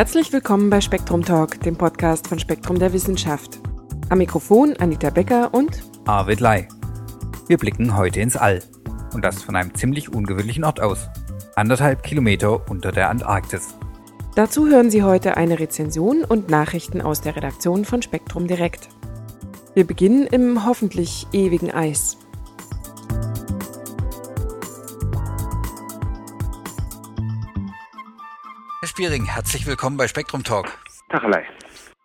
Herzlich willkommen bei Spektrum Talk, dem Podcast von Spektrum der Wissenschaft. Am Mikrofon Anita Becker und Arvid Lai. Wir blicken heute ins All. Und das von einem ziemlich ungewöhnlichen Ort aus. Anderthalb Kilometer unter der Antarktis. Dazu hören Sie heute eine Rezension und Nachrichten aus der Redaktion von Spektrum Direkt. Wir beginnen im hoffentlich ewigen Eis. Spiering, herzlich willkommen bei Spektrum Talk. Tachelei.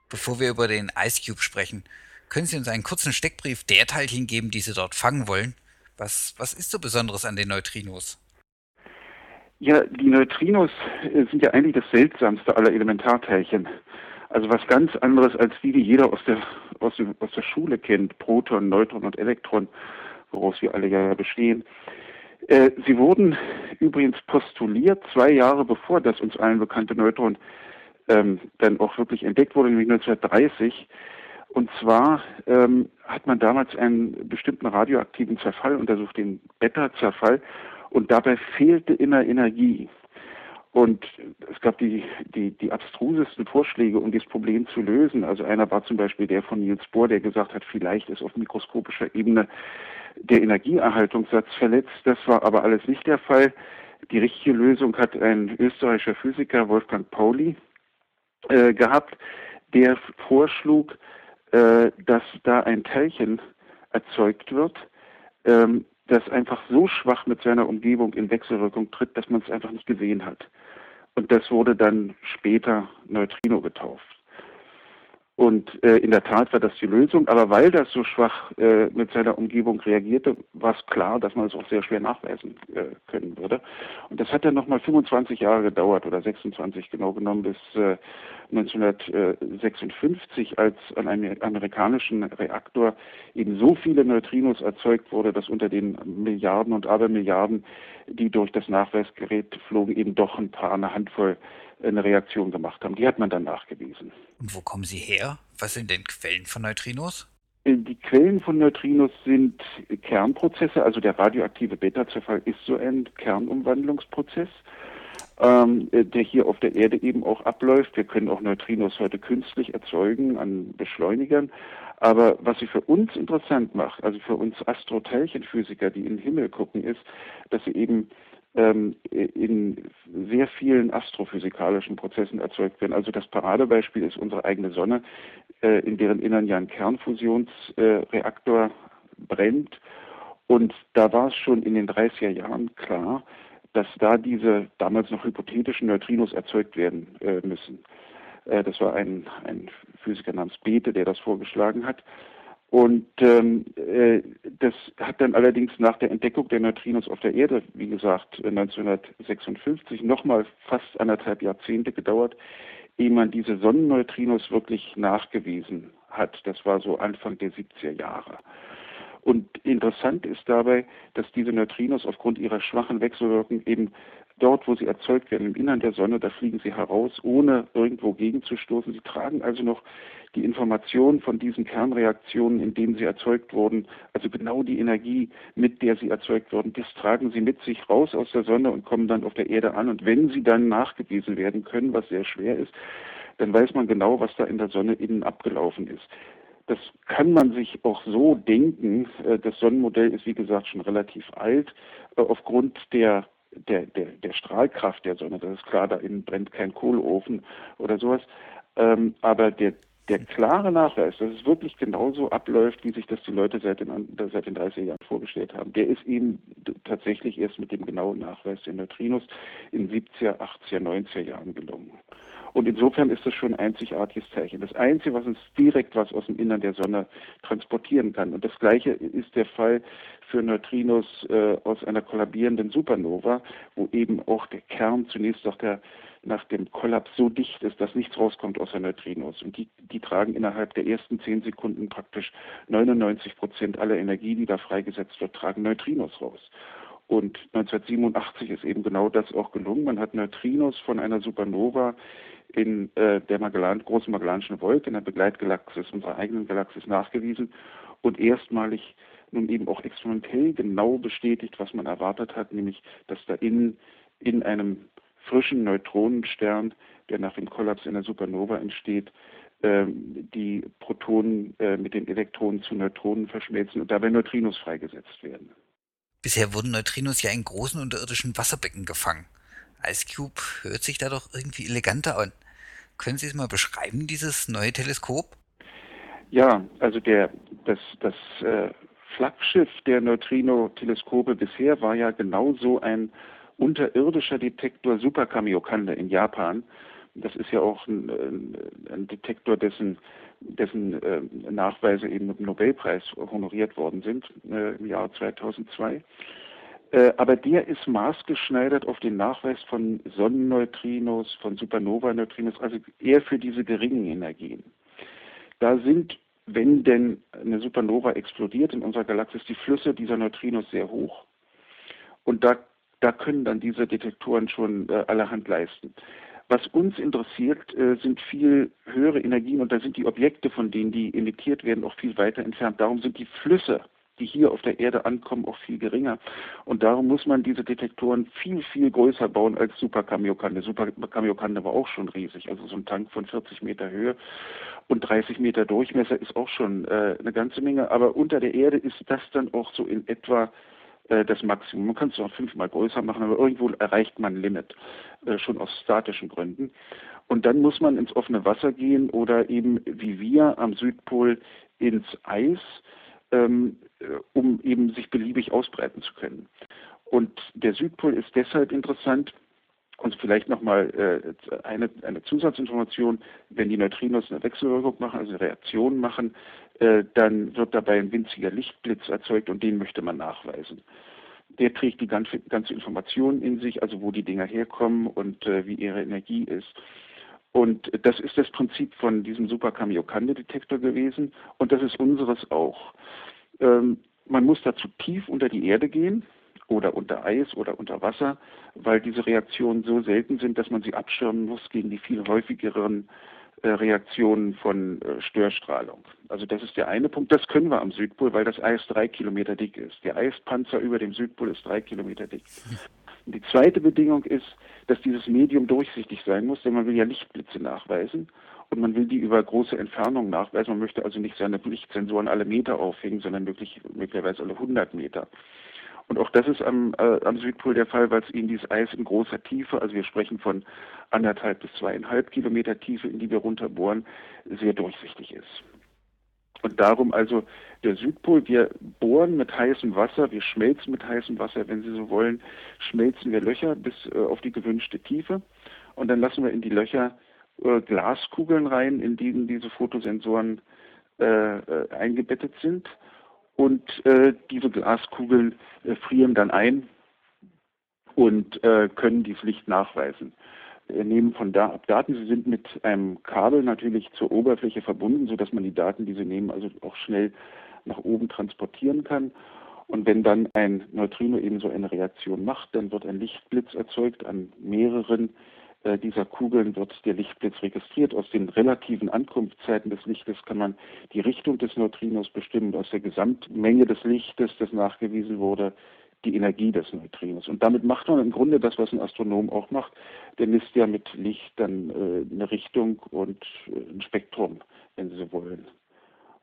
Bevor wir über den Ice Cube sprechen, können Sie uns einen kurzen Steckbrief der Teilchen geben, die Sie dort fangen wollen? Was, was ist so Besonderes an den Neutrinos? Ja, die Neutrinos äh, sind ja eigentlich das seltsamste aller Elementarteilchen. Also was ganz anderes als die, die jeder aus der, aus, aus der Schule kennt. Proton, Neutron und Elektron, woraus wir alle ja bestehen. Äh, sie wurden übrigens postuliert zwei Jahre bevor das uns allen bekannte Neutron ähm, dann auch wirklich entdeckt wurde, nämlich 1930. Und zwar ähm, hat man damals einen bestimmten radioaktiven Zerfall untersucht, den Beta-Zerfall. Und dabei fehlte immer Energie. Und es gab die, die, die abstrusesten Vorschläge, um dieses Problem zu lösen. Also einer war zum Beispiel der von Niels Bohr, der gesagt hat, vielleicht ist auf mikroskopischer Ebene der Energieerhaltungssatz verletzt. Das war aber alles nicht der Fall. Die richtige Lösung hat ein österreichischer Physiker, Wolfgang Pauli, äh, gehabt, der vorschlug, äh, dass da ein Teilchen erzeugt wird, ähm, das einfach so schwach mit seiner Umgebung in Wechselwirkung tritt, dass man es einfach nicht gesehen hat. Und das wurde dann später Neutrino getauft. Und äh, in der Tat war das die Lösung, aber weil das so schwach äh, mit seiner Umgebung reagierte, war es klar, dass man es auch sehr schwer nachweisen äh, können würde. Und das hat dann nochmal 25 Jahre gedauert oder 26 genau genommen bis äh, 1956, als an einem amerikanischen Reaktor eben so viele Neutrinos erzeugt wurde, dass unter den Milliarden und Abermilliarden, die durch das Nachweisgerät flogen, eben doch ein paar, eine Handvoll eine Reaktion gemacht haben. Die hat man dann nachgewiesen. Und wo kommen sie her? Was sind denn Quellen von Neutrinos? Äh, die Quellen von Neutrinos sind Kernprozesse, also der radioaktive Beta-Zerfall ist so ein Kernumwandlungsprozess, ähm, äh, der hier auf der Erde eben auch abläuft. Wir können auch Neutrinos heute künstlich erzeugen an Beschleunigern. Aber was sie für uns interessant macht, also für uns Astroteilchenphysiker, die in den Himmel gucken, ist, dass sie eben ähm, in sehr vielen astrophysikalischen Prozessen erzeugt werden. Also das Paradebeispiel ist unsere eigene Sonne, äh, in deren Innern ja ein Kernfusionsreaktor brennt. Und da war es schon in den 30er Jahren klar, dass da diese damals noch hypothetischen Neutrinos erzeugt werden äh, müssen. Äh, das war ein, ein Physiker namens Bethe, der das vorgeschlagen hat. Und ähm, äh, das hat dann allerdings nach der Entdeckung der Neutrinos auf der Erde, wie gesagt, 1956 nochmal fast anderthalb Jahrzehnte gedauert, ehe man diese Sonnenneutrinos wirklich nachgewiesen hat. Das war so Anfang der 70er Jahre. Und interessant ist dabei, dass diese Neutrinos aufgrund ihrer schwachen Wechselwirkung eben dort, wo sie erzeugt werden, im Innern der Sonne, da fliegen sie heraus, ohne irgendwo gegenzustoßen. Sie tragen also noch die Information von diesen Kernreaktionen, in denen sie erzeugt wurden, also genau die Energie, mit der sie erzeugt wurden, das tragen sie mit sich raus aus der Sonne und kommen dann auf der Erde an. Und wenn sie dann nachgewiesen werden können, was sehr schwer ist, dann weiß man genau, was da in der Sonne innen abgelaufen ist. Das kann man sich auch so denken. Äh, das Sonnenmodell ist, wie gesagt, schon relativ alt. Äh, aufgrund der der, der, der Strahlkraft der Sonne. Das ist klar, da innen brennt kein Kohleofen oder sowas. Ähm, aber der, der klare Nachweis, dass es wirklich genauso abläuft, wie sich das die Leute seit den, seit den 30er Jahren vorgestellt haben, der ist eben tatsächlich erst mit dem genauen Nachweis der Neutrinos in 70er, 80er, 90er Jahren gelungen. Und insofern ist das schon ein einzigartiges Zeichen. Das Einzige, was uns direkt was aus dem Innern der Sonne transportieren kann. Und das Gleiche ist der Fall für Neutrinos äh, aus einer kollabierenden Supernova, wo eben auch der Kern zunächst nach, der, nach dem Kollaps so dicht ist, dass nichts rauskommt außer Neutrinos. Und die, die tragen innerhalb der ersten zehn Sekunden praktisch 99 Prozent aller Energie, die da freigesetzt wird, tragen Neutrinos raus. Und 1987 ist eben genau das auch gelungen. Man hat Neutrinos von einer Supernova in äh, der Magellan, großen Magellanischen Wolke, in der Begleitgalaxis unserer eigenen Galaxis nachgewiesen und erstmalig nun eben auch experimentell genau bestätigt, was man erwartet hat, nämlich dass da in, in einem frischen Neutronenstern, der nach dem Kollaps einer Supernova entsteht, ähm, die Protonen äh, mit den Elektronen zu Neutronen verschmelzen und dabei Neutrinos freigesetzt werden. Bisher wurden Neutrinos ja in großen unterirdischen Wasserbecken gefangen. Ice Cube hört sich da doch irgendwie eleganter an. Können Sie es mal beschreiben, dieses neue Teleskop? Ja, also der, das, das äh, Flaggschiff der Neutrino-Teleskope bisher war ja genauso ein unterirdischer Detektor Super Kamiokande in Japan. Das ist ja auch ein, ein Detektor, dessen, dessen äh, Nachweise eben mit dem Nobelpreis honoriert worden sind äh, im Jahr 2002. Äh, aber der ist maßgeschneidert auf den Nachweis von Sonnenneutrinos, von Supernova-Neutrinos, also eher für diese geringen Energien. Da sind, wenn denn eine Supernova explodiert in unserer Galaxis, die Flüsse dieser Neutrinos sehr hoch. Und da, da können dann diese Detektoren schon äh, allerhand leisten. Was uns interessiert, äh, sind viel höhere Energien und da sind die Objekte, von denen die emittiert werden, auch viel weiter entfernt. Darum sind die Flüsse die hier auf der Erde ankommen, auch viel geringer. Und darum muss man diese Detektoren viel, viel größer bauen als Super Kamiokande. Super Kamiokande war auch schon riesig, also so ein Tank von 40 Meter Höhe und 30 Meter Durchmesser ist auch schon äh, eine ganze Menge. Aber unter der Erde ist das dann auch so in etwa das Maximum. Man kann es auch fünfmal größer machen, aber irgendwo erreicht man ein Limit, äh, schon aus statischen Gründen. Und dann muss man ins offene Wasser gehen oder eben wie wir am Südpol ins Eis ähm, äh, um eben sich beliebig ausbreiten zu können. Und der Südpol ist deshalb interessant, und vielleicht nochmal äh, eine, eine Zusatzinformation, wenn die Neutrinos eine Wechselwirkung machen, also eine Reaktion machen, äh, dann wird dabei ein winziger Lichtblitz erzeugt und den möchte man nachweisen. Der trägt die ganze, ganze Information in sich, also wo die Dinger herkommen und äh, wie ihre Energie ist. Und das ist das Prinzip von diesem Super Kamiokande-Detektor gewesen und das ist unseres auch. Ähm, man muss dazu tief unter die Erde gehen oder unter Eis oder unter Wasser, weil diese Reaktionen so selten sind, dass man sie abschirmen muss gegen die viel häufigeren äh, Reaktionen von äh, Störstrahlung. Also das ist der eine Punkt. Das können wir am Südpol, weil das Eis drei Kilometer dick ist. Der Eispanzer über dem Südpol ist drei Kilometer dick. Und die zweite Bedingung ist, dass dieses Medium durchsichtig sein muss, denn man will ja Lichtblitze nachweisen und man will die über große Entfernungen nachweisen. Man möchte also nicht seine Lichtsensoren alle Meter aufhängen, sondern möglich, möglicherweise alle 100 Meter. Und auch das ist am, äh, am Südpol der Fall, weil es eben dieses Eis in großer Tiefe, also wir sprechen von anderthalb bis zweieinhalb Kilometer Tiefe, in die wir runterbohren, sehr durchsichtig ist. Und darum also der Südpol, wir bohren mit heißem Wasser, wir schmelzen mit heißem Wasser, wenn Sie so wollen, schmelzen wir Löcher bis äh, auf die gewünschte Tiefe und dann lassen wir in die Löcher äh, Glaskugeln rein, in denen diese Fotosensoren äh, äh eingebettet sind. Und äh, diese Glaskugeln äh, frieren dann ein und äh, können dieses Licht nachweisen. Wir nehmen von da ab Daten. Sie sind mit einem Kabel natürlich zur Oberfläche verbunden, sodass man die Daten, die Sie nehmen, also auch schnell nach oben transportieren kann. Und wenn dann ein Neutrino eben so eine Reaktion macht, dann wird ein Lichtblitz erzeugt an mehreren dieser Kugeln wird der Lichtblitz registriert. Aus den relativen Ankunftszeiten des Lichtes kann man die Richtung des Neutrinos bestimmen. Aus der Gesamtmenge des Lichtes, das nachgewiesen wurde, die Energie des Neutrinos. Und damit macht man im Grunde das, was ein Astronom auch macht. Der misst ja mit Licht dann äh, eine Richtung und äh, ein Spektrum, wenn Sie so wollen.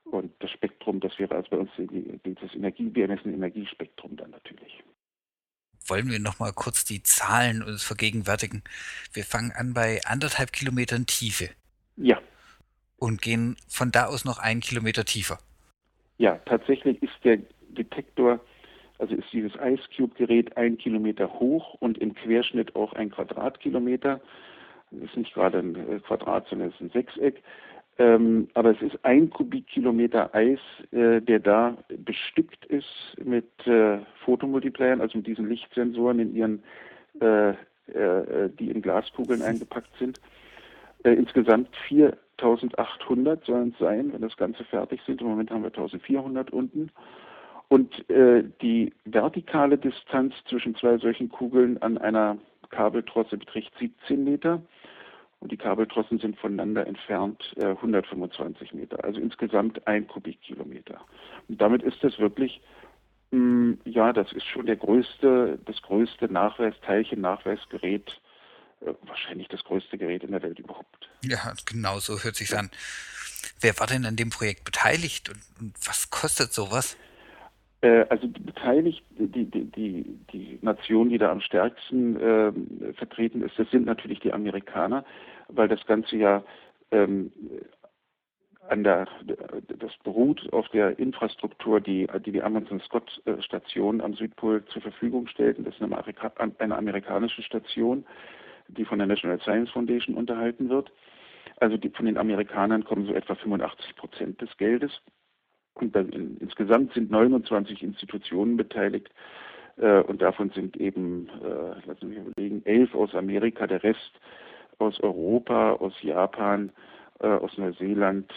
Und das Spektrum, das wäre also bei uns die, die, das Energie, wir messen Energiespektrum dann natürlich wollen wir noch mal kurz die Zahlen uns vergegenwärtigen. Wir fangen an bei anderthalb Kilometern Tiefe. Ja. Und gehen von da aus noch einen Kilometer tiefer. Ja, tatsächlich ist der Detektor, also ist dieses Ice Cube Gerät ein Kilometer hoch und im Querschnitt auch ein Quadratkilometer. Das ist nicht gerade ein äh, Quadrat, sondern es ist ein Sechseck. Ähm, aber es ist ein Kubikkilometer Eis, äh, der da bestückt ist mit äh, Fotomultiplayern, also mit diesen Lichtsensoren in ihren, äh, äh die in Glaskugeln eingepackt sind. Äh, insgesamt 4800 sollen es sein, wenn das Ganze fertig sind. Im Moment haben wir 1400 unten. Und äh, die vertikale Distanz zwischen zwei solchen Kugeln an einer Kabeltrosse beträgt 17 Meter und die Kabeltrossen sind voneinander entfernt äh, 125 Meter, also insgesamt ein Kubikkilometer. Und damit ist das wirklich, mh, hm, ja, das ist schon der größte, das größte Nachweis, Teilchen-Nachweisgerät äh, wahrscheinlich das größte Gerät in der Welt überhaupt. Ja, genau so hört sich an. Wer war denn an dem Projekt beteiligt und, und was kostet sowas? Äh, also beteiligt, die, die, die, Nation, die da am stärksten äh, vertreten ist, das sind natürlich die Amerikaner, weil das Ganze ja ähm, an der, das beruht auf der Infrastruktur, die die, die Amundsen Scott Station am Südpol zur Verfügung stellt. das ist eine, Amerika eine amerikanische Station, die von der National Science Foundation unterhalten wird. Also die, von den Amerikanern kommen so etwa 85 Prozent des Geldes. Und dann in, insgesamt sind 29 Institutionen beteiligt. Äh, und davon sind eben, äh, lassen mich überlegen, elf aus Amerika, der Rest aus Europa, aus Japan, äh, aus Neuseeland.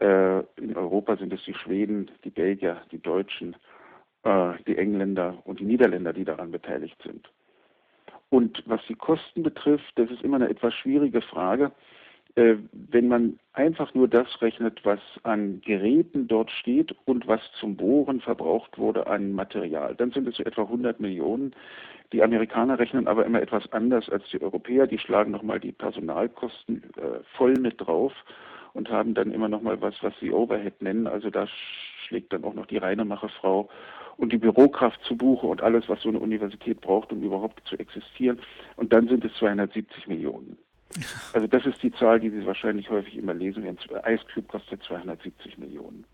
Äh, in Europa sind es die Schweden, die Belgier, die Deutschen, äh, die Engländer und die Niederländer, die daran beteiligt sind. Und was die Kosten betrifft, das ist immer eine etwas schwierige Frage. Äh, wenn man einfach nur das rechnet, was an Geräten dort steht und was zum Bohren verbraucht wurde an Material, dann sind es so etwa 100 Millionen. Die Amerikaner rechnen aber immer etwas anders als die Europäer. Die schlagen nochmal die Personalkosten äh, voll mit drauf und haben dann immer nochmal was, was sie Overhead nennen. Also da schlägt dann auch noch die Reinemacherfrau und die Bürokraft zu Buche und alles, was so eine Universität braucht, um überhaupt zu existieren. Und dann sind es 270 Millionen. Also das ist die Zahl, die Sie wahrscheinlich häufig immer lesen werden. Ice Cube kostet 270 Millionen.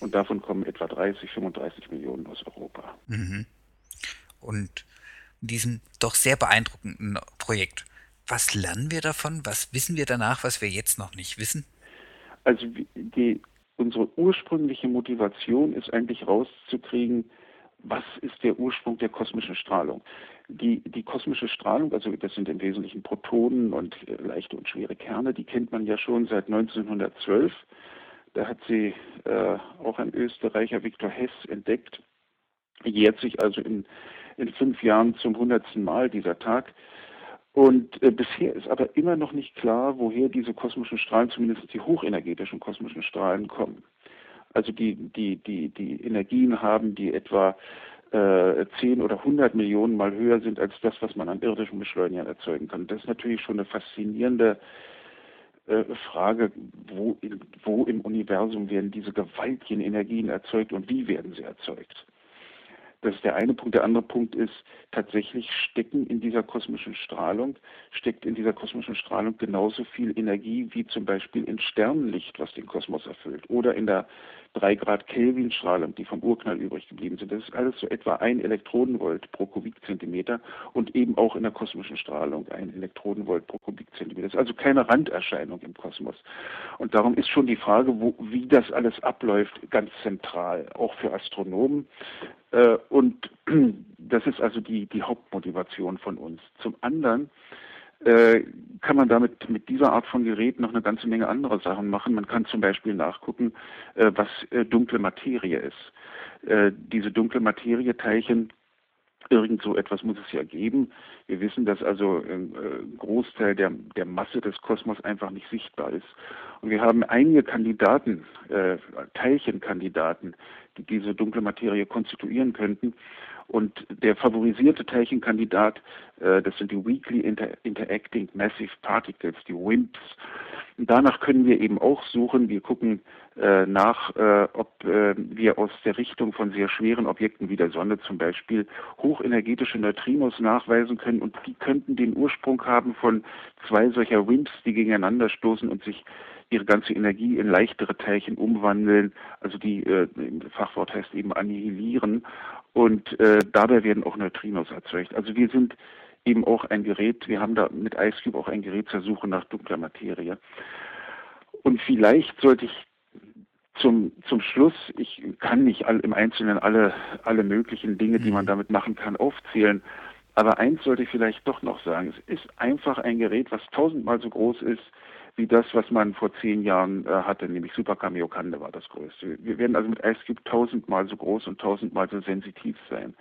Und davon kommen etwa 30, 35 Millionen aus Europa. Mhm. Und in diesem doch sehr beeindruckenden Projekt, was lernen wir davon? Was wissen wir danach, was wir jetzt noch nicht wissen? Also die, unsere ursprüngliche Motivation ist eigentlich rauszukriegen, was ist der Ursprung der kosmischen Strahlung. Die, die kosmische Strahlung, also das sind im Wesentlichen Protonen und äh, leichte und schwere Kerne, die kennt man ja schon seit 1912. Da hat sie äh, auch ein Österreicher, Viktor Hess, entdeckt. Jährt sich also in, in fünf Jahren zum hundertsten Mal dieser Tag. Und äh, bisher ist aber immer noch nicht klar, woher diese kosmischen Strahlen, zumindest die hochenergetischen kosmischen Strahlen, kommen. Also die, die, die, die Energien haben, die etwa äh, 10 oder 100 Millionen Mal höher sind als das, was man an irdischen Beschleunigern erzeugen kann. Das ist natürlich schon eine faszinierende äh, Frage, wo, wo im Universum werden diese gewaltigen Energien erzeugt und wie werden sie erzeugt. Das ist der eine Punkt. Der andere Punkt ist, tatsächlich stecken in dieser kosmischen Strahlung, steckt in dieser kosmischen Strahlung genauso viel Energie wie zum Beispiel in Sternenlicht, was den Kosmos erfüllt, oder in der 3 Grad Kelvin Strahlung, die vom Urknall übrig geblieben sind. Das ist alles so etwa ein Elektronenvolt pro Kubikzentimeter und eben auch in der kosmischen Strahlung ein Elektronenvolt pro Kubikzentimeter. Das ist also keine Randerscheinung im Kosmos. Und darum ist schon die Frage, wo, wie das alles abläuft, ganz zentral, auch für Astronomen. Äh, und das ist also die, die Hauptmotivation von uns. Zum anderen äh, kann man damit mit dieser Art von Gerät noch eine ganze Menge anderer Sachen machen. Man kann zum Beispiel nachgucken, äh, was äh, dunkle Materie ist. Äh, diese dunkle Materieteilchen Irgend so etwas muss es ja geben. Wir wissen, dass also ein äh, Großteil der, der Masse des Kosmos einfach nicht sichtbar ist. Und wir haben einige Kandidaten, Teilchenkandidaten, die diese dunkle Materie konstituieren könnten. Und der favorisierte Teilchenkandidat, äh, das sind die Weakly Inter Interacting Massive Particles, die WIMPs. Und danach können wir eben auch suchen. Wir gucken äh, nach, äh, ob äh, wir aus der Richtung von sehr schweren Objekten wie der Sonne zum Beispiel hochenergetische Neutrinos nachweisen können. Und die könnten den Ursprung haben von zwei solcher WIMPs, die gegeneinander stoßen und sich ihre ganze Energie in leichtere Teilchen umwandeln, also die äh, im Fachwort heißt eben annihilieren und äh, dabei werden auch Neutrinos erzeugt. Also wir sind eben auch ein Gerät, wir haben da mit IceCube auch ein Gerät zur Suche nach dunkler Materie. Und vielleicht sollte ich zum, zum Schluss, ich kann nicht all, im Einzelnen alle, alle möglichen Dinge, die man mhm. damit machen kann, aufzählen. Aber eins sollte ich vielleicht doch noch sagen. Es ist einfach ein Gerät, was tausendmal so groß ist wie das, was man vor zehn Jahren äh, hatte, nämlich Super Kamiokande war das größte. Wir werden also mit IceCube tausendmal so groß und tausendmal so sensitiv sein.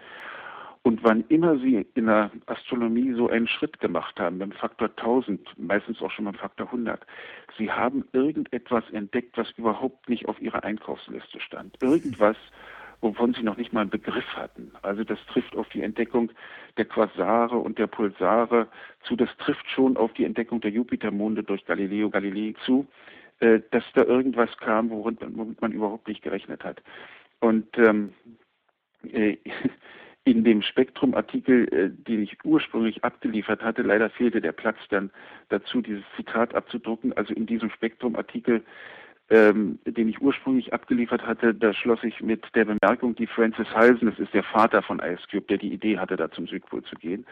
Und wann immer Sie in der Astronomie so einen Schritt gemacht haben, beim Faktor 1000, meistens auch schon beim Faktor 100, Sie haben irgendetwas entdeckt, was überhaupt nicht auf Ihrer Einkaufsliste stand. Irgendwas, wovon sie noch nicht mal einen Begriff hatten. Also das trifft auf die Entdeckung der Quasare und der Pulsare zu. Das trifft schon auf die Entdeckung der Jupitermonde durch Galileo Galilei zu, äh, dass da irgendwas kam, womit man überhaupt nicht gerechnet hat. Und ähm, äh, in dem Spektrum-Artikel, äh, den ich ursprünglich abgeliefert hatte, leider fehlte der Platz dann dazu, dieses Zitat abzudrucken. Also in diesem Spektrum-Artikel ähm, den ich ursprünglich abgeliefert hatte, da schloss ich mit der Bemerkung, die Francis Halsen, das ist der Vater von Ice Cube, der die Idee hatte, da zum Südpol zu gehen,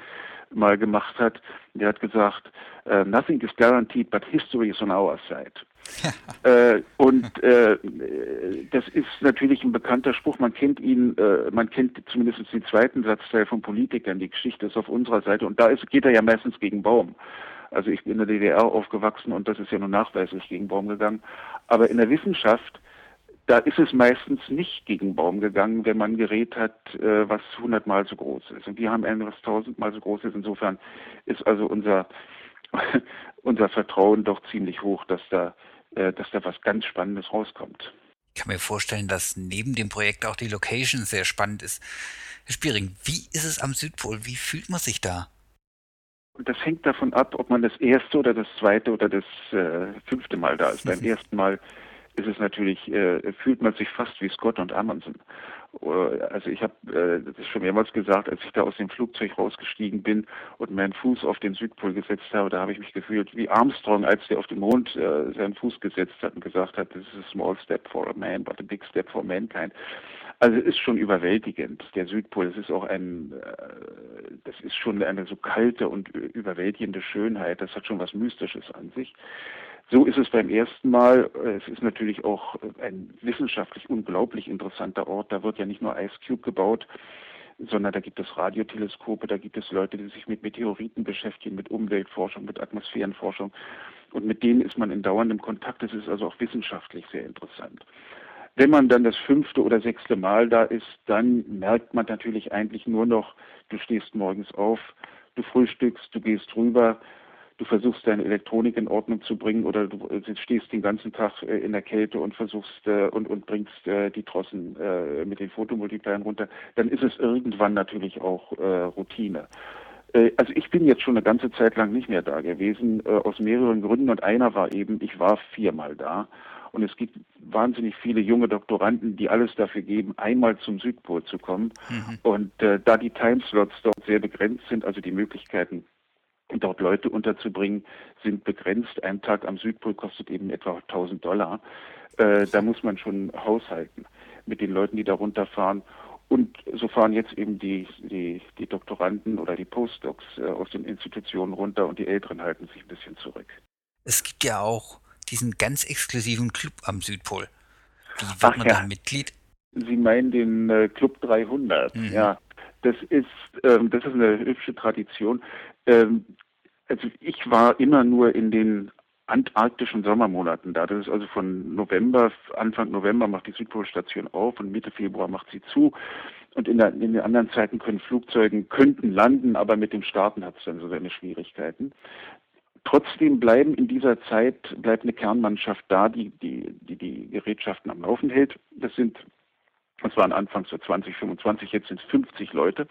mal gemacht hat. Der hat gesagt, uh, nothing is guaranteed, but history is on our side. äh, und äh, das ist natürlich ein bekannter Spruch. Man kennt ihn, äh, man kennt zumindest den zweiten Satzteil von Politikern. Die Geschichte ist auf unserer Seite und da ist, geht er ja meistens gegen Baum. Also ich bin in der DDR aufgewachsen und das ist ja nun nachweislich gegen Baum gegangen. Aber in der Wissenschaft, da ist es meistens nicht gegen Baum gegangen, wenn man ein Gerät hat, äh, was hundertmal so groß ist. Und wir haben ein, was tausendmal so groß ist. Insofern ist also unser, unser Vertrauen doch ziemlich hoch, dass da, äh, dass da was ganz Spannendes rauskommt. Ich kann mir vorstellen, dass neben dem Projekt auch die Location sehr spannend ist. Herr Spiering, wie ist es am Südpol? Wie fühlt man sich da? Und das hängt davon ab, ob man das erste oder das zweite oder das äh, fünfte Mal da ist. Beim ersten Mal ist es natürlich, äh, fühlt man sich fast wie Scott und Amundsen. Äh, also ich habe äh, das schon mehrmals gesagt, als ich da aus dem Flugzeug rausgestiegen bin und meinen Fuß auf den Südpol gesetzt habe, da habe ich mich gefühlt wie Armstrong, als der auf den Mond äh, seinen Fuß gesetzt hat und gesagt hat, this is a small step for a man, but a big step for mankind. Also es ist schon überwältigend, der Südpol. Es ist auch ein, äh, das ist schon eine so kalte und überwältigende Schönheit. Das hat schon was Mystisches an sich. So ist es beim ersten Mal. Es ist natürlich auch ein wissenschaftlich unglaublich interessanter Ort. Da wird ja nicht nur Ice Cube gebaut, sondern da gibt es Radioteleskope, da gibt es Leute, die sich mit Meteoriten beschäftigen, mit Umweltforschung, mit Atmosphärenforschung. Und mit denen ist man in dauerndem Kontakt. Das ist also auch wissenschaftlich sehr interessant. Wenn man dann das fünfte oder sechste Mal da ist, dann merkt man natürlich eigentlich nur noch, du stehst morgens auf, du frühstückst, du gehst rüber, du versuchst deine Elektronik in Ordnung zu bringen oder du stehst den ganzen Tag äh, in der Kälte und versuchst äh, und, und bringst äh, die Trossen mit den Fotomultipliern runter, dann ist es irgendwann natürlich auch Routine. Also ich bin jetzt schon eine ganze Zeit lang nicht mehr da gewesen, aus mehreren Gründen und einer war eben, ich war viermal da und es gibt wahnsinnig viele junge Doktoranden, die alles dafür geben, einmal zum Südpol zu kommen. Mhm. Und äh, da die Timeslots dort sehr begrenzt sind, also die Möglichkeiten, dort Leute unterzubringen, sind begrenzt. Ein Tag am Südpol kostet eben etwa 1000 Dollar. Äh, da muss man schon haushalten mit den Leuten, die da runterfahren. Und so fahren jetzt eben die, die, die Doktoranden oder die Postdocs äh, aus den Institutionen runter und die Älteren halten sich ein bisschen zurück. Es gibt ja auch diesen ganz exklusiven Club am Südpol. Wie wird Ach, man ja. da Mitglied? Sie meinen den äh, Club 300, mhm. ja. Das ist, ähm, das ist eine hübsche Tradition. Ähm, also ich war immer nur in den antarktischen Sommermonaten da. Das ist also von November, Anfang November macht die Südpolstation auf und Mitte Februar macht sie zu. Und in, der, in den anderen Zeiten können Flugzeugen, könnten landen, aber mit dem Starten hat es dann so seine Schwierigkeiten. Trotzdem bleiben in dieser Zeit, bleibt eine Kernmannschaft da, die die, die, die Gerätschaften am Laufen hält. Das sind, das waren anfangs so 20, 25, jetzt sind es 50 Leute.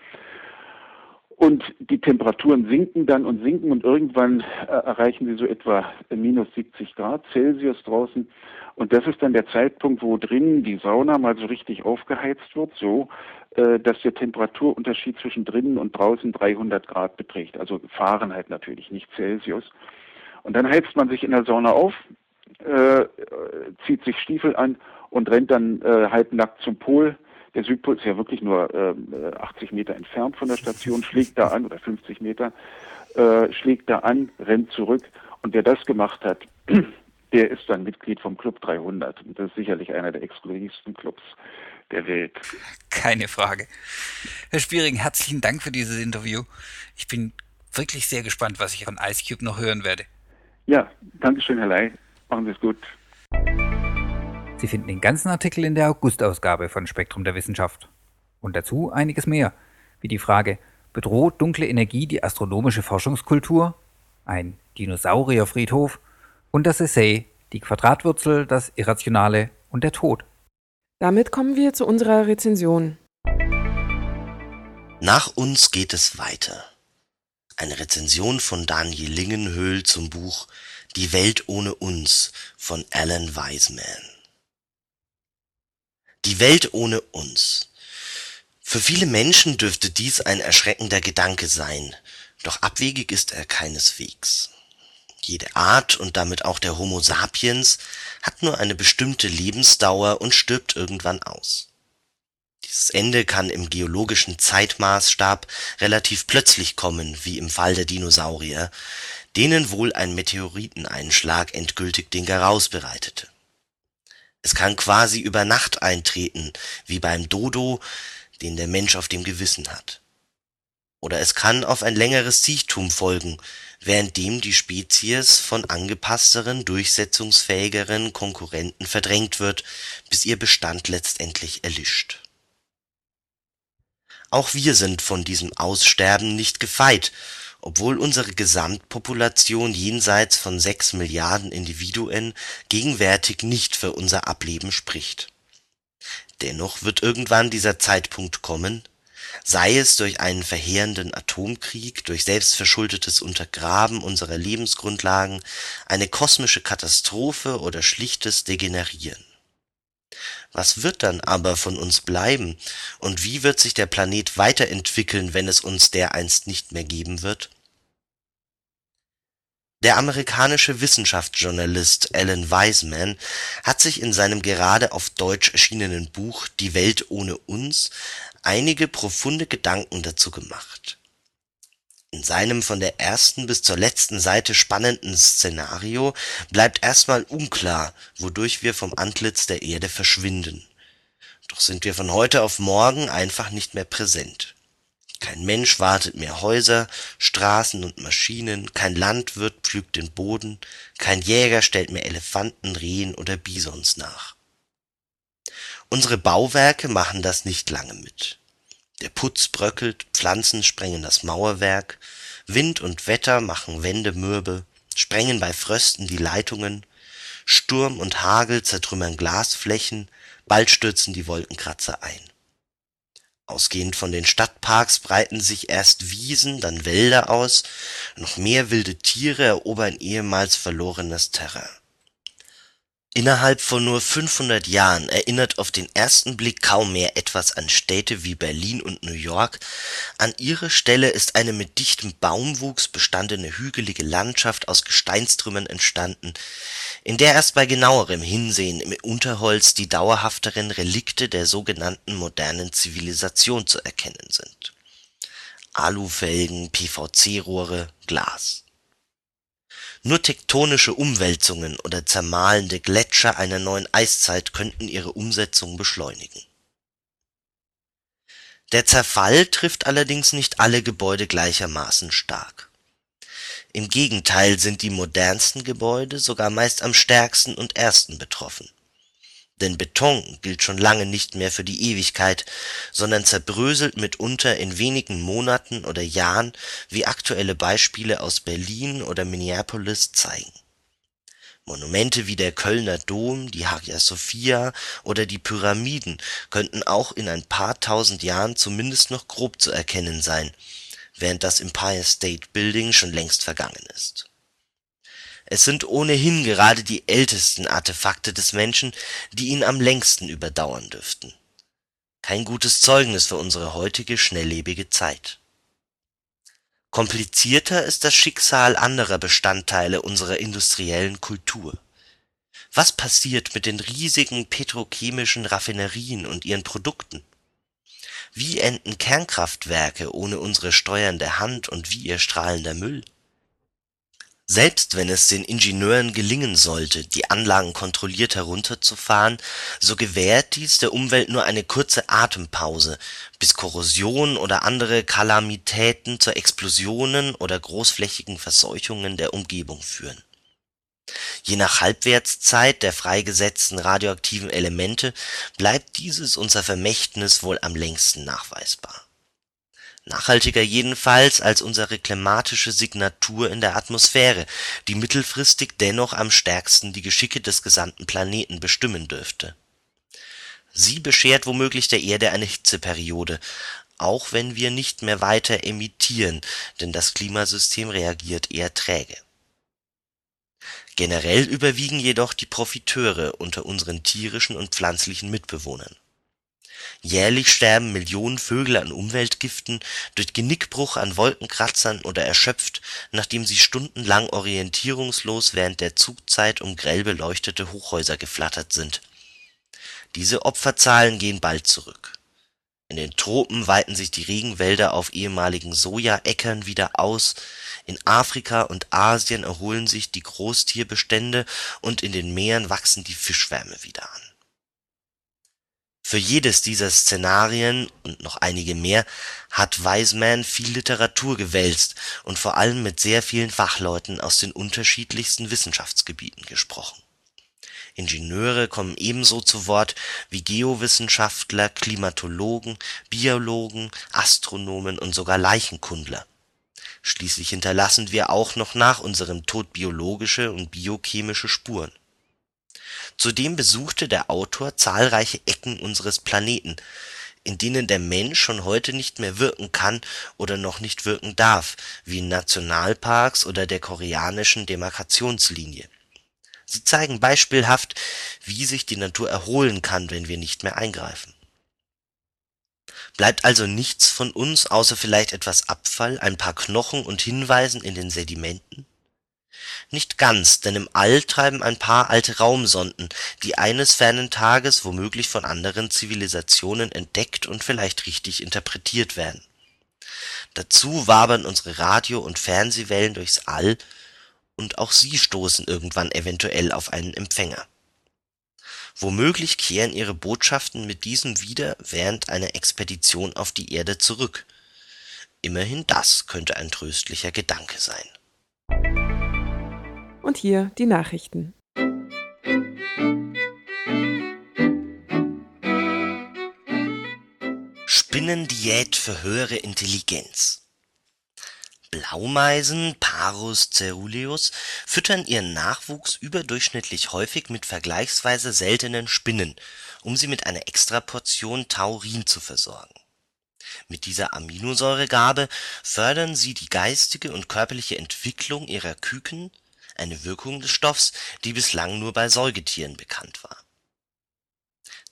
Und die Temperaturen sinken dann und sinken und irgendwann äh, erreichen sie so etwa minus 70 Grad Celsius draußen. Und das ist dann der Zeitpunkt, wo drinnen die Sauna mal so richtig aufgeheizt wird, so äh, dass der Temperaturunterschied zwischen drinnen und draußen 300 Grad beträgt. Also Fahrenheit natürlich, nicht Celsius. Und dann heizt man sich in der Sauna auf, äh, zieht sich Stiefel an und rennt dann äh, halbnackt zum Pol der Südpol ist ja wirklich nur äh, 80 Meter entfernt von der Station, schlägt da an, oder 50 Meter, äh, schlägt da an, rennt zurück. Und wer das gemacht hat, der ist dann Mitglied vom Club 300. Und das ist sicherlich einer der exklusivsten Clubs der Welt. Keine Frage. Herr Spiering, herzlichen Dank für dieses Interview. Ich bin wirklich sehr gespannt, was ich von Ice Cube noch hören werde. Ja, danke schön, Herr Ley. Machen Sie es gut. Sie finden den ganzen Artikel in der August-Ausgabe von Spektrum der Wissenschaft. Und dazu einiges mehr, wie die Frage, bedroht dunkle Energie die astronomische Forschungskultur? Ein Dinosaurierfriedhof und das Essay Die Quadratwurzel, das Irrationale und der Tod. Damit kommen wir zu unserer Rezension. Nach uns geht es weiter. Eine Rezension von Daniel Lingenhöhl zum Buch Die Welt ohne uns von Alan Wiseman. Die Welt ohne uns. Für viele Menschen dürfte dies ein erschreckender Gedanke sein, doch abwegig ist er keineswegs. Jede Art und damit auch der Homo sapiens hat nur eine bestimmte Lebensdauer und stirbt irgendwann aus. Dieses Ende kann im geologischen Zeitmaßstab relativ plötzlich kommen, wie im Fall der Dinosaurier, denen wohl ein Meteoriteneinschlag endgültig den Garaus bereitete. Es kann quasi über Nacht eintreten, wie beim Dodo, den der Mensch auf dem Gewissen hat. Oder es kann auf ein längeres Siechtum folgen, währenddem die Spezies von angepassteren, durchsetzungsfähigeren Konkurrenten verdrängt wird, bis ihr Bestand letztendlich erlischt. Auch wir sind von diesem Aussterben nicht gefeit, obwohl unsere Gesamtpopulation jenseits von sechs Milliarden Individuen gegenwärtig nicht für unser Ableben spricht. Dennoch wird irgendwann dieser Zeitpunkt kommen, sei es durch einen verheerenden Atomkrieg, durch selbstverschuldetes Untergraben unserer Lebensgrundlagen, eine kosmische Katastrophe oder schlichtes Degenerieren. Was wird dann aber von uns bleiben, und wie wird sich der Planet weiterentwickeln, wenn es uns dereinst nicht mehr geben wird? Der amerikanische Wissenschaftsjournalist Alan Wiseman hat sich in seinem gerade auf Deutsch erschienenen Buch Die Welt ohne uns einige profunde Gedanken dazu gemacht. In seinem von der ersten bis zur letzten Seite spannenden Szenario bleibt erstmal unklar, wodurch wir vom Antlitz der Erde verschwinden. Doch sind wir von heute auf morgen einfach nicht mehr präsent. Kein Mensch wartet mehr Häuser, Straßen und Maschinen, kein Landwirt pflügt den Boden, kein Jäger stellt mehr Elefanten, Rehen oder Bisons nach. Unsere Bauwerke machen das nicht lange mit. Der Putz bröckelt, Pflanzen sprengen das Mauerwerk, Wind und Wetter machen Wände mürbe, sprengen bei Frösten die Leitungen, Sturm und Hagel zertrümmern Glasflächen, bald stürzen die Wolkenkratzer ein. Ausgehend von den Stadtparks breiten sich erst Wiesen, dann Wälder aus, noch mehr wilde Tiere erobern ehemals verlorenes Terrain Innerhalb von nur 500 Jahren erinnert auf den ersten Blick kaum mehr etwas an Städte wie Berlin und New York, an ihre Stelle ist eine mit dichtem Baumwuchs bestandene hügelige Landschaft aus Gesteinstrümmern entstanden, in der erst bei genauerem Hinsehen im Unterholz die dauerhafteren Relikte der sogenannten modernen Zivilisation zu erkennen sind: Alufelgen, PVC-Rohre, Glas nur tektonische Umwälzungen oder zermahlende Gletscher einer neuen Eiszeit könnten ihre Umsetzung beschleunigen. Der Zerfall trifft allerdings nicht alle Gebäude gleichermaßen stark. Im Gegenteil sind die modernsten Gebäude sogar meist am stärksten und ersten betroffen denn Beton gilt schon lange nicht mehr für die Ewigkeit, sondern zerbröselt mitunter in wenigen Monaten oder Jahren, wie aktuelle Beispiele aus Berlin oder Minneapolis zeigen. Monumente wie der Kölner Dom, die Hagia Sophia oder die Pyramiden könnten auch in ein paar tausend Jahren zumindest noch grob zu erkennen sein, während das Empire State Building schon längst vergangen ist es sind ohnehin gerade die ältesten Artefakte des Menschen, die ihn am längsten überdauern dürften. Kein gutes Zeugnis für unsere heutige schnelllebige Zeit. Komplizierter ist das Schicksal anderer Bestandteile unserer industriellen Kultur. Was passiert mit den riesigen petrochemischen Raffinerien und ihren Produkten? Wie enden Kernkraftwerke ohne unsere steuernde Hand und wie ihr strahlender Müll? Selbst wenn es den Ingenieuren gelingen sollte, die Anlagen kontrolliert herunterzufahren, so gewährt dies der Umwelt nur eine kurze Atempause, bis Korrosion oder andere Kalamitäten zu Explosionen oder großflächigen Verseuchungen der Umgebung führen. Je nach Halbwertszeit der freigesetzten radioaktiven Elemente bleibt dieses unser Vermächtnis wohl am längsten nachweisbar nachhaltiger jedenfalls als unsere klimatische Signatur in der Atmosphäre, die mittelfristig dennoch am stärksten die Geschicke des gesamten Planeten bestimmen dürfte. Sie beschert womöglich der Erde eine Hitzeperiode, auch wenn wir nicht mehr weiter emittieren, denn das Klimasystem reagiert eher träge. Generell überwiegen jedoch die Profiteure unter unseren tierischen und pflanzlichen Mitbewohnern. Jährlich sterben Millionen Vögel an Umweltgiften, durch Genickbruch an Wolkenkratzern oder erschöpft, nachdem sie stundenlang orientierungslos während der Zugzeit um grell beleuchtete Hochhäuser geflattert sind. Diese Opferzahlen gehen bald zurück. In den Tropen weiten sich die Regenwälder auf ehemaligen Sojaäckern wieder aus, in Afrika und Asien erholen sich die Großtierbestände und in den Meeren wachsen die Fischschwärme wieder an. Für jedes dieser Szenarien und noch einige mehr hat Wiseman viel Literatur gewälzt und vor allem mit sehr vielen Fachleuten aus den unterschiedlichsten Wissenschaftsgebieten gesprochen. Ingenieure kommen ebenso zu Wort wie Geowissenschaftler, Klimatologen, Biologen, Astronomen und sogar Leichenkundler. Schließlich hinterlassen wir auch noch nach unserem Tod biologische und biochemische Spuren. Zudem besuchte der Autor zahlreiche Ecken unseres Planeten, in denen der Mensch schon heute nicht mehr wirken kann oder noch nicht wirken darf, wie in Nationalparks oder der Koreanischen Demarkationslinie. Sie zeigen beispielhaft, wie sich die Natur erholen kann, wenn wir nicht mehr eingreifen. Bleibt also nichts von uns, außer vielleicht etwas Abfall, ein paar Knochen und Hinweisen in den Sedimenten? Nicht ganz, denn im All treiben ein paar alte Raumsonden, die eines fernen Tages womöglich von anderen Zivilisationen entdeckt und vielleicht richtig interpretiert werden. Dazu wabern unsere Radio und Fernsehwellen durchs All, und auch sie stoßen irgendwann eventuell auf einen Empfänger. Womöglich kehren ihre Botschaften mit diesem wieder während einer Expedition auf die Erde zurück. Immerhin das könnte ein tröstlicher Gedanke sein. Und hier die Nachrichten. Spinnendiät für höhere Intelligenz. Blaumeisen (Parus caeruleus) füttern ihren Nachwuchs überdurchschnittlich häufig mit vergleichsweise seltenen Spinnen, um sie mit einer Extraportion Taurin zu versorgen. Mit dieser Aminosäuregabe fördern sie die geistige und körperliche Entwicklung ihrer Küken eine Wirkung des Stoffs, die bislang nur bei Säugetieren bekannt war.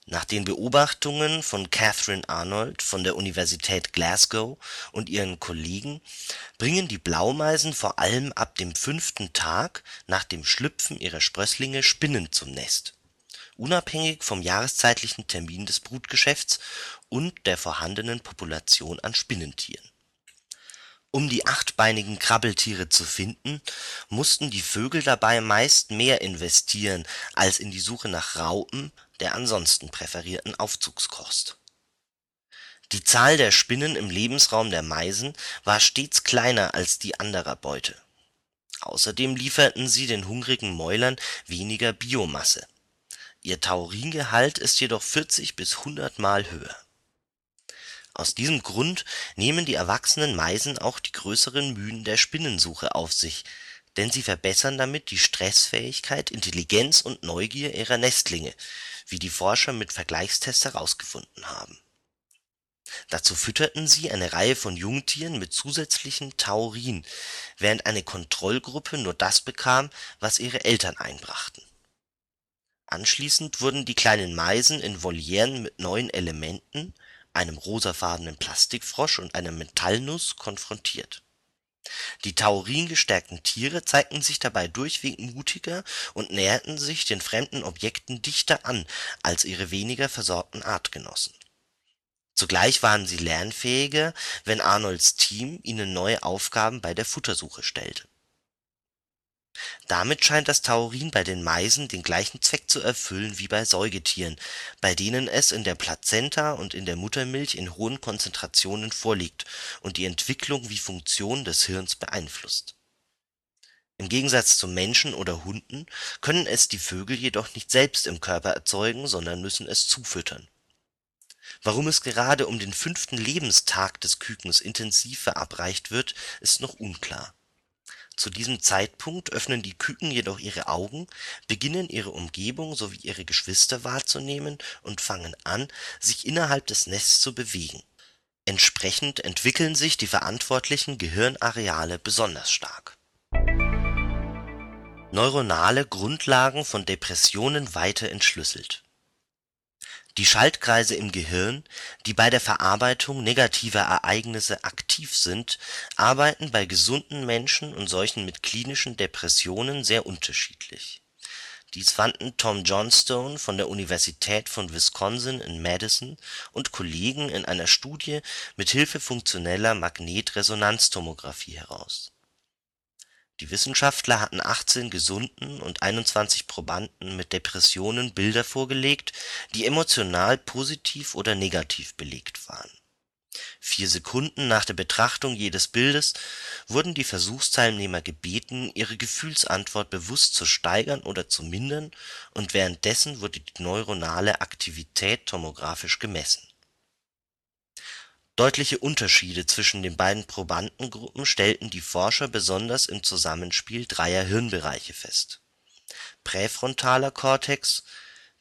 Nach den Beobachtungen von Catherine Arnold von der Universität Glasgow und ihren Kollegen bringen die Blaumeisen vor allem ab dem fünften Tag nach dem Schlüpfen ihrer Sprösslinge Spinnen zum Nest, unabhängig vom jahreszeitlichen Termin des Brutgeschäfts und der vorhandenen Population an Spinnentieren um die achtbeinigen Krabbeltiere zu finden, mussten die Vögel dabei meist mehr investieren als in die Suche nach Raupen, der ansonsten präferierten Aufzugskost. Die Zahl der Spinnen im Lebensraum der Meisen war stets kleiner als die anderer Beute. Außerdem lieferten sie den hungrigen Mäulern weniger Biomasse. Ihr Tauringehalt ist jedoch 40 bis 100 Mal höher aus diesem Grund nehmen die erwachsenen Meisen auch die größeren Mühen der Spinnensuche auf sich, denn sie verbessern damit die Stressfähigkeit, Intelligenz und Neugier ihrer Nestlinge, wie die Forscher mit Vergleichstests herausgefunden haben. Dazu fütterten sie eine Reihe von Jungtieren mit zusätzlichem Taurin, während eine Kontrollgruppe nur das bekam, was ihre Eltern einbrachten. Anschließend wurden die kleinen Meisen in Volieren mit neuen Elementen einem rosafarbenen Plastikfrosch und einer Metallnuss konfrontiert. Die taurin-gestärkten Tiere zeigten sich dabei durchweg mutiger und näherten sich den fremden Objekten dichter an als ihre weniger versorgten Artgenossen. Zugleich waren sie lernfähiger, wenn Arnolds Team ihnen neue Aufgaben bei der Futtersuche stellte damit scheint das Taurin bei den Meisen den gleichen Zweck zu erfüllen wie bei Säugetieren, bei denen es in der Plazenta und in der Muttermilch in hohen Konzentrationen vorliegt und die Entwicklung wie Funktion des Hirns beeinflusst. Im Gegensatz zu Menschen oder Hunden können es die Vögel jedoch nicht selbst im Körper erzeugen, sondern müssen es zufüttern. Warum es gerade um den fünften Lebenstag des Kükens intensiv verabreicht wird, ist noch unklar Zu diesem Zeitpunkt öffnen die Küken jedoch ihre Augen, beginnen ihre Umgebung sowie ihre Geschwister wahrzunehmen und fangen an, sich innerhalb des Nests zu bewegen. Entsprechend entwickeln sich die verantwortlichen Gehirnareale besonders stark. Neuronale Grundlagen von Depressionen weiter entschlüsselt Die Schaltkreise im Gehirn, die bei der Verarbeitung negativer Ereignisse aktiv sind, arbeiten bei gesunden Menschen und solchen mit klinischen Depressionen sehr unterschiedlich. Dies fanden Tom Johnstone von der Universität von Wisconsin in Madison und Kollegen in einer Studie mit Hilfe funktioneller Magnetresonanztomographie heraus die Wissenschaftler hatten 18 gesunden und 21 Probanden mit Depressionen Bilder vorgelegt, die emotional positiv oder negativ belegt waren. Vier Sekunden nach der Betrachtung jedes Bildes wurden die Versuchsteilnehmer gebeten, ihre Gefühlsantwort bewusst zu steigern oder zu mindern, und währenddessen wurde die neuronale Aktivität tomographisch gemessen Deutliche Unterschiede zwischen den beiden Probandengruppen stellten die Forscher besonders im Zusammenspiel dreier Hirnbereiche fest: Präfrontaler Kortex,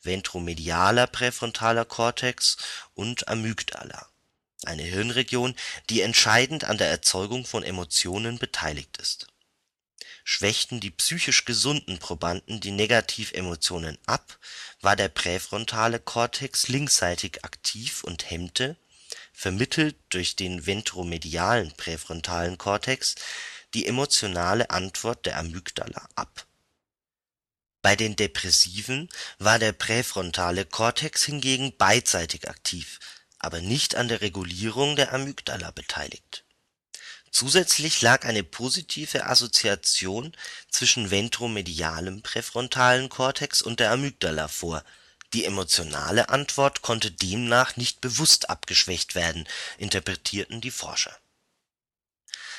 ventromedialer präfrontaler Kortex und Amygdala, eine Hirnregion, die entscheidend an der Erzeugung von Emotionen beteiligt ist. Schwächten die psychisch gesunden Probanden die Negativemotionen ab, war der präfrontale Kortex linksseitig aktiv und hemmte vermittelt durch den ventromedialen präfrontalen Kortex, die emotionale Antwort der Amygdala ab. Bei den Depressiven war der präfrontale Kortex hingegen beidseitig aktiv, aber nicht an der Regulierung der Amygdala beteiligt. Zusätzlich lag eine positive Assoziation zwischen ventromedialem präfrontalen Kortex und der Amygdala vor die emotionale Antwort konnte demnach nicht bewusst abgeschwächt werden, interpretierten die Forscher.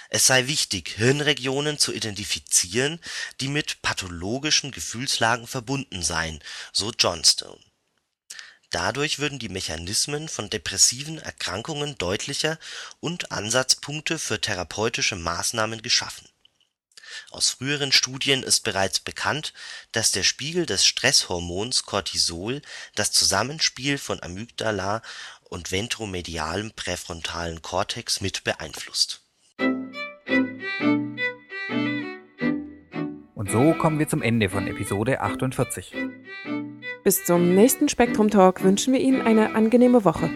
Es sei wichtig, Hirnregionen zu identifizieren, die mit pathologischen Gefühlslagen verbunden seien, so Johnstone. Dadurch würden die Mechanismen von depressiven Erkrankungen deutlicher und Ansatzpunkte für therapeutische Maßnahmen geschaffen aus früheren Studien ist bereits bekannt, dass der Spiegel des Stresshormons Cortisol das Zusammenspiel von Amygdala und ventromedialem präfrontalen Kortex mit beeinflusst. Und so kommen wir zum Ende von Episode 48. Bis zum nächsten Spektrum Talk wünschen wir Ihnen eine angenehme Woche.